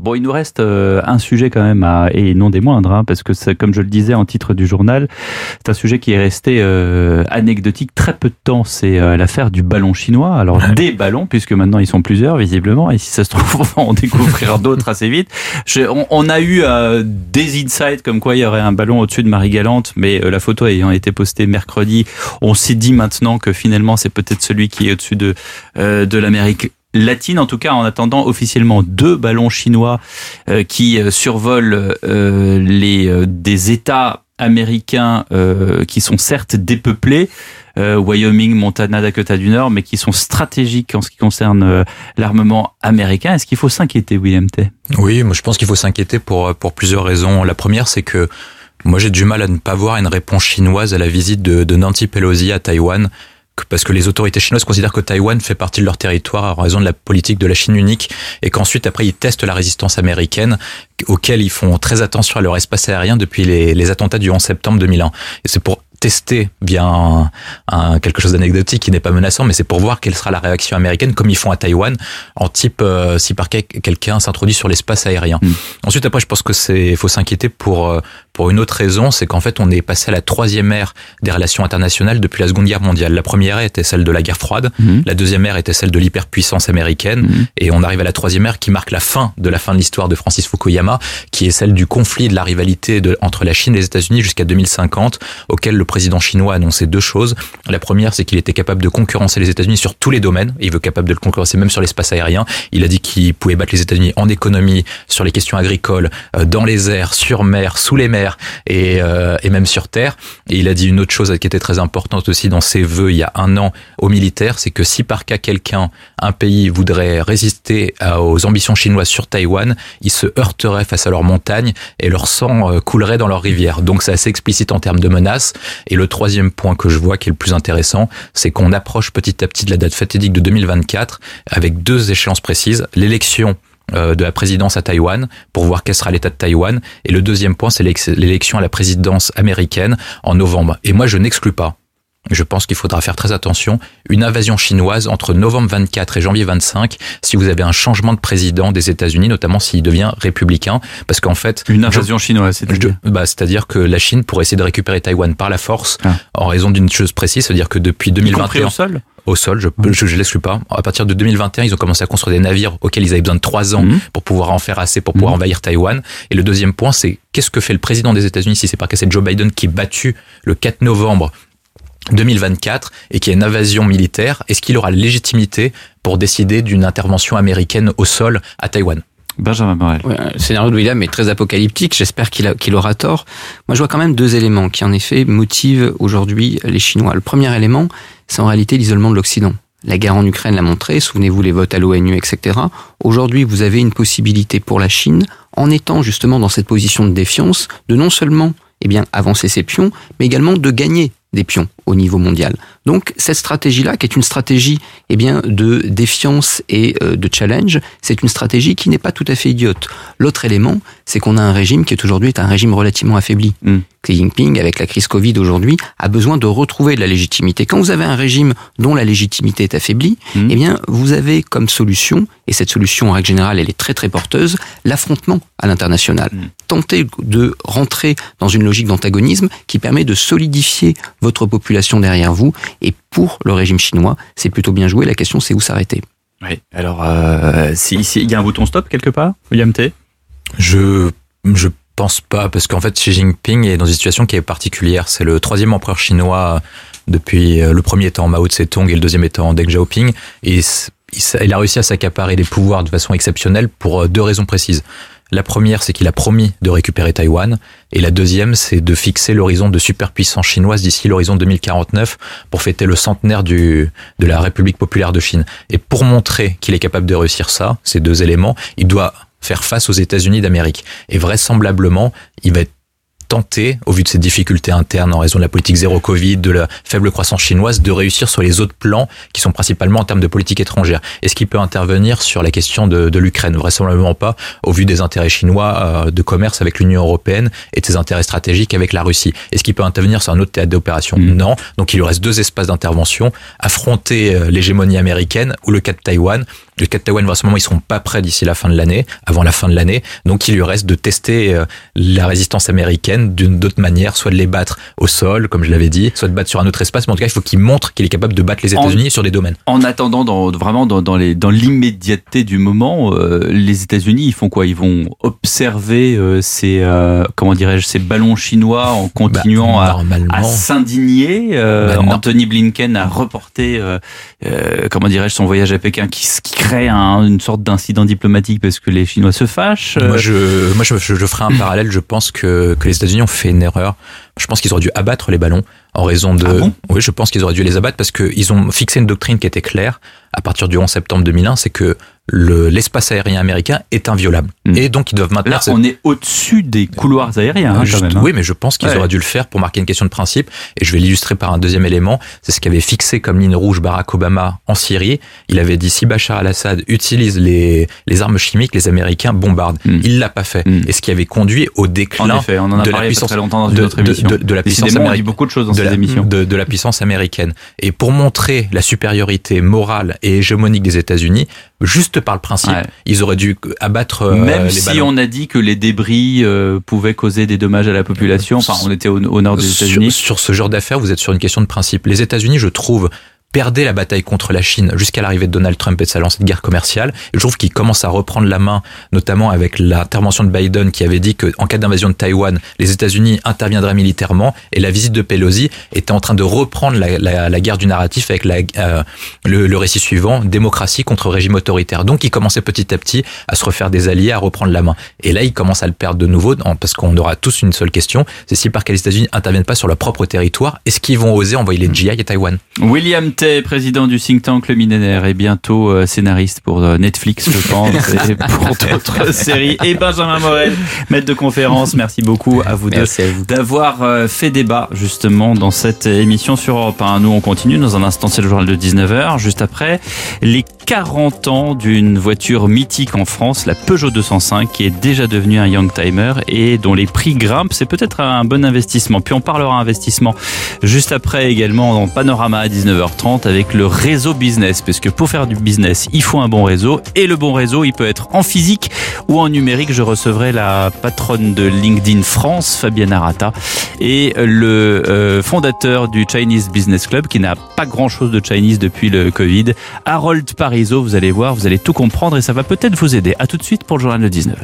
Bon, il nous reste euh, un sujet quand même, à, et non des moindres, hein, parce que comme je le disais en titre du journal, c'est un sujet qui est resté euh, anecdotique très peu de temps. C'est euh, l'affaire du ballon chinois. Alors des ballons, puisque maintenant ils sont plusieurs visiblement, et si ça se trouve, on va en découvrir d'autres assez vite. on, on, a eu des insights comme quoi il y aurait un ballon au-dessus de Marie-Galante, mais la photo ayant été postée mercredi, on s'est dit maintenant que finalement c'est peut-être celui qui est au-dessus de, de l'Amérique latine, en tout cas en attendant officiellement deux ballons chinois euh, qui euh, survolent euh, les des États américains qui sont certes dépeuplés, Wyoming, Montana, Dakota du Nord, mais qui sont stratégiques en ce qui concerne l'armement américain. Est-ce qu'il faut s'inquiéter, William T Oui, moi je pense qu'il faut s'inquiéter pour pour plusieurs raisons. La première, c'est que moi j'ai du mal à ne pas voir une réponse chinoise à la visite de, de Nancy Pelosi à Taïwan parce que les autorités chinoises considèrent que Taïwan fait partie de leur territoire en raison de la politique de la Chine unique et qu'ensuite après ils testent la résistance américaine auquel ils font très attention à leur espace aérien depuis les, les attentats du 11 septembre 2001. Et c'est pour tester bien un, quelque chose d'anecdotique qui n'est pas menaçant, mais c'est pour voir quelle sera la réaction américaine, comme ils font à Taïwan, en type euh, si par quelqu'un s'introduit sur l'espace aérien. Hmm. Ensuite, après, je pense que c'est faut s'inquiéter pour euh, pour une autre raison, c'est qu'en fait, on est passé à la troisième ère des relations internationales depuis la Seconde Guerre mondiale. La première ère était celle de la guerre froide, hmm. la deuxième ère était celle de l'hyperpuissance américaine, hmm. et on arrive à la troisième ère qui marque la fin de la fin de l'histoire de Francis Fukuyama, qui est celle du conflit de la rivalité de, entre la Chine et les États-Unis jusqu'à 2050, auquel le président chinois a annoncé deux choses. La première, c'est qu'il était capable de concurrencer les États-Unis sur tous les domaines. Il veut capable de le concurrencer même sur l'espace aérien. Il a dit qu'il pouvait battre les États-Unis en économie, sur les questions agricoles, euh, dans les airs, sur mer, sous les mers et, euh, et même sur terre. Et il a dit une autre chose qui était très importante aussi dans ses vœux il y a un an aux militaires, c'est que si par cas quelqu'un, un pays voudrait résister aux ambitions chinoises sur Taïwan, il se heurterait face à leurs montagnes et leur sang euh, coulerait dans leurs rivières. Donc c'est assez explicite en termes de menaces. Et le troisième point que je vois qui est le plus intéressant, c'est qu'on approche petit à petit de la date fatidique de 2024 avec deux échéances précises. L'élection de la présidence à Taïwan pour voir quel sera l'état de Taïwan. Et le deuxième point, c'est l'élection à la présidence américaine en novembre. Et moi, je n'exclus pas je pense qu'il faudra faire très attention. Une invasion chinoise entre novembre 24 et janvier 25, si vous avez un changement de président des États-Unis, notamment s'il devient républicain, parce qu'en fait... Une invasion chinoise, c'est-à-dire bah, C'est-à-dire que la Chine pourrait essayer de récupérer Taïwan par la force, ah. en raison d'une chose précise, c'est-à-dire que depuis 2021... au sol? Au sol, je, je, je l'exclus pas. À partir de 2021, ils ont commencé à construire des navires auxquels ils avaient besoin de trois ans mhm. pour pouvoir en faire assez pour pouvoir mhm. envahir Taïwan. Et le deuxième point, c'est qu'est-ce que fait le président des États-Unis si c'est pas que c'est Joe Biden qui est battu le 4 novembre 2024 et qu'il y a une invasion militaire, est-ce qu'il aura la légitimité pour décider d'une intervention américaine au sol à Taïwan? Benjamin Morel. le scénario de William est très apocalyptique. J'espère qu'il qu'il aura tort. Moi, je vois quand même deux éléments qui, en effet, motivent aujourd'hui les Chinois. Le premier élément, c'est en réalité l'isolement de l'Occident. La guerre en Ukraine l'a montré. Souvenez-vous les votes à l'ONU, etc. Aujourd'hui, vous avez une possibilité pour la Chine, en étant justement dans cette position de défiance, de non seulement eh bien, avancer ses pions, mais également de gagner des pions au niveau mondial. Donc cette stratégie-là, qui est une stratégie eh bien, de défiance et euh, de challenge, c'est une stratégie qui n'est pas tout à fait idiote. L'autre élément, c'est qu'on a un régime qui est aujourd'hui un régime relativement affaibli. Mm. Xi Jinping, avec la crise Covid aujourd'hui, a besoin de retrouver de la légitimité. Quand vous avez un régime dont la légitimité est affaiblie, mm. eh bien, vous avez comme solution, et cette solution en règle générale, elle est très très porteuse, l'affrontement à l'international. Mm. Tenter de rentrer dans une logique d'antagonisme qui permet de solidifier votre population derrière vous. Et pour le régime chinois, c'est plutôt bien joué. La question, c'est où s'arrêter. Oui. Alors, euh, il y a un bouton stop quelque part, William T? Je je pense pas parce qu'en fait Xi Jinping est dans une situation qui est particulière. C'est le troisième empereur chinois depuis euh, le premier étant Mao Tse-tung et le deuxième étant Deng Xiaoping et il a réussi à s'accaparer des pouvoirs de façon exceptionnelle pour euh, deux raisons précises. La première, c'est qu'il a promis de récupérer Taïwan. Et la deuxième, c'est de fixer l'horizon de superpuissance chinoise d'ici l'horizon 2049 pour fêter le centenaire de la République populaire de Chine. Et pour montrer qu'il est capable de réussir ça, ces deux éléments, il doit faire face aux États-Unis d'Amérique. Et vraisemblablement, il va être tenter, au vu de ces difficultés internes en raison de la politique zéro Covid, de la faible croissance chinoise, de réussir sur les autres plans qui sont principalement en termes de politique étrangère Est-ce qu'il peut intervenir sur la question de, de l'Ukraine? Vraisemblablement pas, au vu des intérêts chinois euh, de commerce avec l'Union européenne et de ses intérêts stratégiques avec la Russie. Est-ce qu'il peut intervenir sur un autre théâtre d'opération? Mm. Non. Donc il lui reste deux espaces d'intervention, affronter euh, l'hégémonie américaine ou le cas de Taïwan le cas de Taïwan, vraisemblablement, ils seront pas prêts d'ici la fin de l'année, avant la fin de l'année. Donc, il lui reste de tester euh, la résistance américaine d'une autre manière, soit de les battre au sol, comme je l'avais dit, soit de battre sur un autre espace. Mais en tout cas, il faut qu'il montre qu'il est capable de battre les États-Unis sur des domaines. En attendant, dans, vraiment dans, dans les dans l'immédiateté du moment, euh, les États-Unis, ils font quoi? Ils vont observer euh, ces comment dirais-je ces ballons chinois en continuant bah, à, à s'indigner. Bah, Anthony Blinken a reporté comment dirais-je son voyage à Pékin qui, qui crée une sorte d'incident diplomatique parce que les Chinois se fâchent. Moi, je, moi, je, je, ferai un parallèle. Je pense que, que les États-Unis ont fait une erreur. Je pense qu'ils auraient dû abattre les ballons en raison de. Ah oui, je pense qu'ils auraient dû les abattre parce qu'ils ont fixé une doctrine qui était claire à partir du 11 septembre 2001, c'est que l'espace aérien américain est inviolable. Hmm. Et donc, ils doivent maintenir... Là, on est au-dessus des couloirs aériens, hein, quand même, hein. Oui, mais je pense qu'ils auraient dû le faire pour marquer une question de principe. Et je vais l'illustrer par un deuxième élément. C'est ce qu'avait fixé comme ligne rouge Barack Obama en Syrie. Il avait dit, si Bachar al-Assad utilise les, les armes chimiques, les Américains bombardent. Hmm. Il l'a pas fait. Hmm. Et ce qui avait conduit au déclin en effet, on en a de, la puissance, longtemps dans autre émission. De, de, la puissance américaine. beaucoup de choses dans cette émission. De, de la puissance américaine. Et pour montrer la supériorité morale et hégémonique des États-Unis, juste par le principe, ils auraient dû abattre euh, Même si on a dit que les débris euh, pouvaient causer des dommages à la population, enfin on était au, nord des États-Unis. Sur, sur ce genre d'affaires, vous êtes sur une question de principe. Les États-Unis, je trouve, perdait la bataille contre la Chine jusqu'à l'arrivée de Donald Trump et de sa lancée de guerre commerciale. Je trouve qu'il commence à reprendre la main, notamment avec l'intervention de Biden qui avait dit qu'en cas d'invasion de Taïwan, les États-Unis interviendraient militairement. Et la visite de Pelosi était en train de reprendre la, la, la guerre du narratif avec la, euh, le, le, récit suivant, démocratie contre régime autoritaire. Donc il commençait petit à petit à se refaire des alliés, à reprendre la main. Et là, il commence à le perdre de nouveau parce qu'on aura tous une seule question, c'est si par quel les États-Unis interviennent pas sur leur propre territoire, est-ce qu'ils vont oser envoyer les GI à Taïwan? William président du think tank Le Millénaire, et bientôt euh, scénariste pour euh, Netflix, je pense, et pour d'autres séries. Et Benjamin Morel, maître de conférence, merci beaucoup à vous deux d'avoir euh, fait débat justement dans cette émission sur Europe 1. Nous, on continue. Dans un instant, c'est le journal de 19h. Juste après, les 40 ans d'une voiture mythique en France, la Peugeot 205, qui est déjà devenue un Young Timer et dont les prix grimpent. C'est peut-être un bon investissement. Puis on parlera investissement juste après également dans Panorama à 19h30 avec le réseau business, parce que pour faire du business, il faut un bon réseau, et le bon réseau, il peut être en physique ou en numérique. Je recevrai la patronne de LinkedIn France, Fabienne Arata, et le euh, fondateur du Chinese Business Club, qui n'a pas grand-chose de Chinese depuis le Covid, Harold Vous allez voir, vous allez tout comprendre, et ça va peut-être vous aider. À tout de suite pour le journal de 19h.